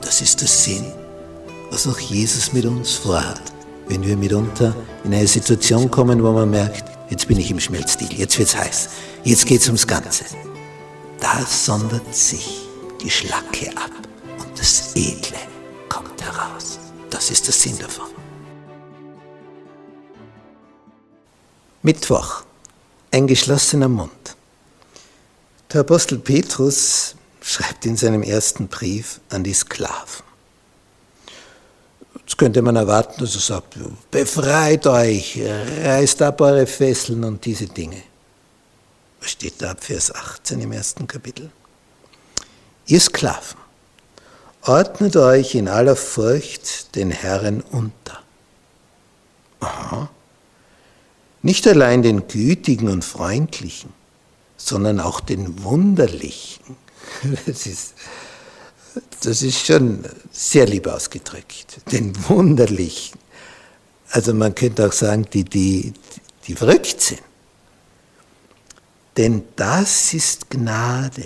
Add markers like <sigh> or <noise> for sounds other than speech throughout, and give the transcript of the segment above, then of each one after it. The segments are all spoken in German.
Das ist der Sinn, was auch Jesus mit uns vorhat, wenn wir mitunter in eine Situation kommen, wo man merkt, jetzt bin ich im Schmelzstil, jetzt wird's heiß, jetzt geht's ums Ganze. Da sondert sich die Schlacke ab und das Edle kommt heraus. Das ist der Sinn davon. Mittwoch, ein geschlossener Mund. Der Apostel Petrus schreibt in seinem ersten Brief an die Sklaven. Jetzt könnte man erwarten, dass er sagt, befreit euch, reißt ab eure Fesseln und diese Dinge. Was steht da ab Vers 18 im ersten Kapitel? Ihr Sklaven, ordnet euch in aller Furcht den Herren unter. Aha. Nicht allein den Gütigen und Freundlichen, sondern auch den Wunderlichen. <laughs> Das ist, das ist schon sehr lieb ausgedrückt. Den Wunderlichen. Also man könnte auch sagen, die, die, die verrückt sind. Denn das ist Gnade,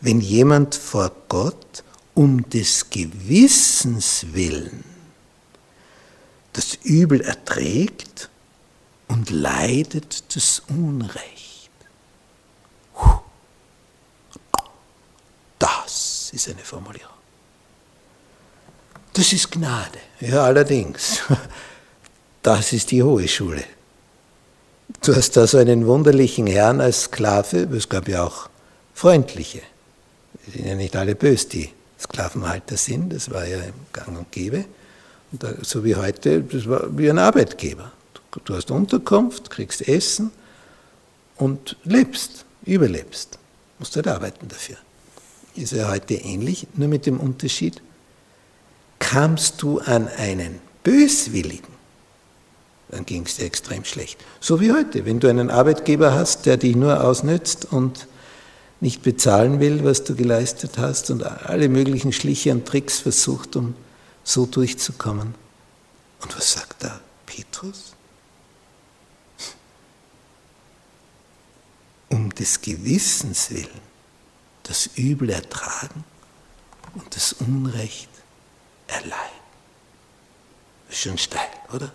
wenn jemand vor Gott um des Gewissens willen das Übel erträgt und leidet das Unrecht. Das ist eine Formulierung. Das ist Gnade. Ja, allerdings. <laughs> Das ist die hohe Schule. Du hast da so einen wunderlichen Herrn als Sklave, es gab ja auch freundliche. Die sind ja nicht alle böse, die Sklavenhalter sind, das war ja im Gang und Gäbe. Und da, so wie heute, das war wie ein Arbeitgeber. Du hast Unterkunft, kriegst Essen und lebst, überlebst. Musst halt arbeiten dafür. Ist ja heute ähnlich, nur mit dem Unterschied, kamst du an einen Böswilligen, dann ging es dir extrem schlecht. So wie heute, wenn du einen Arbeitgeber hast, der dich nur ausnützt und nicht bezahlen will, was du geleistet hast und alle möglichen Schliche und Tricks versucht, um so durchzukommen. Und was sagt da Petrus? Um des Gewissens willen das Übel ertragen und das Unrecht erleiden. Ist schon steil, oder?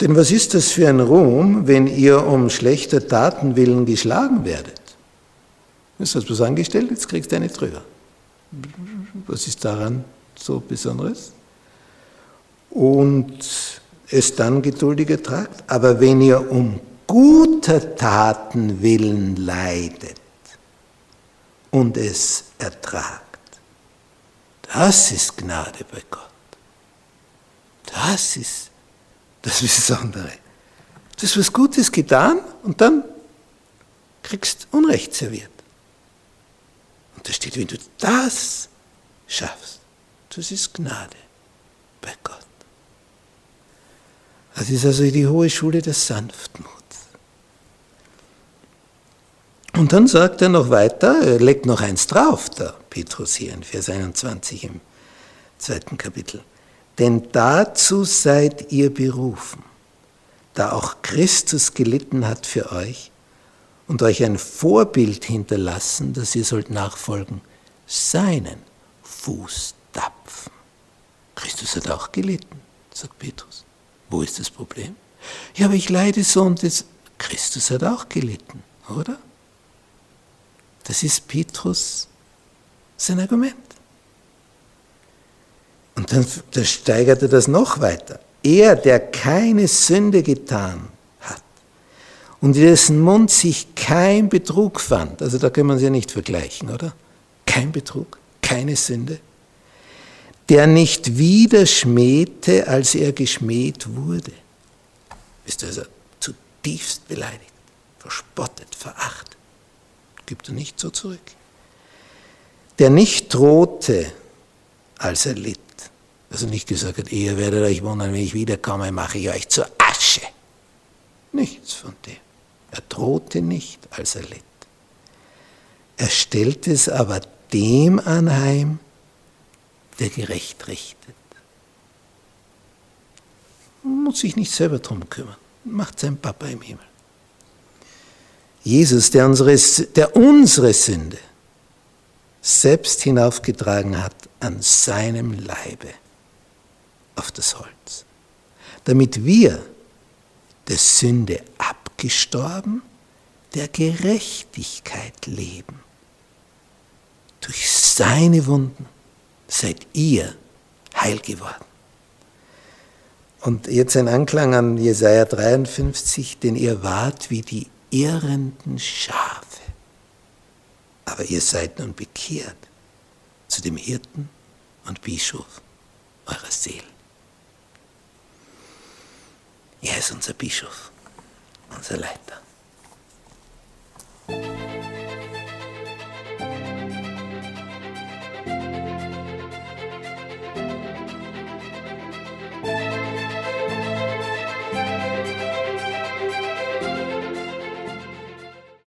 Denn was ist das für ein Ruhm, wenn ihr um schlechter Taten willen geschlagen werdet? Jetzt hast du was angestellt, jetzt kriegst du eine drüber. Was ist daran so Besonderes? Und es dann geduldig ertragt. Aber wenn ihr um guter Taten willen leidet und es ertragt, das ist Gnade bei Gott. Das ist das Besondere. Du hast was Gutes getan und dann kriegst Unrecht serviert. Und da steht, wenn du das schaffst, das ist Gnade bei Gott. Das ist also die hohe Schule der Sanftmut. Und dann sagt er noch weiter, er legt noch eins drauf, der Petrus hier in Vers 21 im zweiten Kapitel. Denn dazu seid ihr berufen, da auch Christus gelitten hat für euch und euch ein Vorbild hinterlassen, dass ihr sollt nachfolgen, seinen Fußtapfen. Christus hat auch gelitten, sagt Petrus. Wo ist das Problem? Ja, aber ich leide so und jetzt. Christus hat auch gelitten, oder? Das ist Petrus sein Argument. Und dann, dann steigert er das noch weiter. Er, der keine Sünde getan und in dessen Mund sich kein Betrug fand. Also da können wir uns ja nicht vergleichen, oder? Kein Betrug, keine Sünde. Der nicht wieder schmähte, als er geschmäht wurde. Ist also zutiefst beleidigt, verspottet, verachtet. Gibt er nicht so zurück. Der nicht drohte, als er litt. Also nicht gesagt hat, ihr werdet euch wundern, wenn ich wiederkomme, mache ich euch zur Asche. Nichts von dem. Er drohte nicht, als er litt. Er stellte es aber dem anheim, der gerecht richtet. Man muss sich nicht selber drum kümmern. Macht sein Papa im Himmel. Jesus, der unsere, der unsere Sünde selbst hinaufgetragen hat an seinem Leibe auf das Holz, damit wir der Sünde abgestorben, der Gerechtigkeit leben. Durch seine Wunden seid ihr heil geworden. Und jetzt ein Anklang an Jesaja 53, denn ihr wart wie die irrenden Schafe. Aber ihr seid nun bekehrt zu dem Hirten und Bischof eurer Seelen. Er ist unser Bischof, unser Leiter.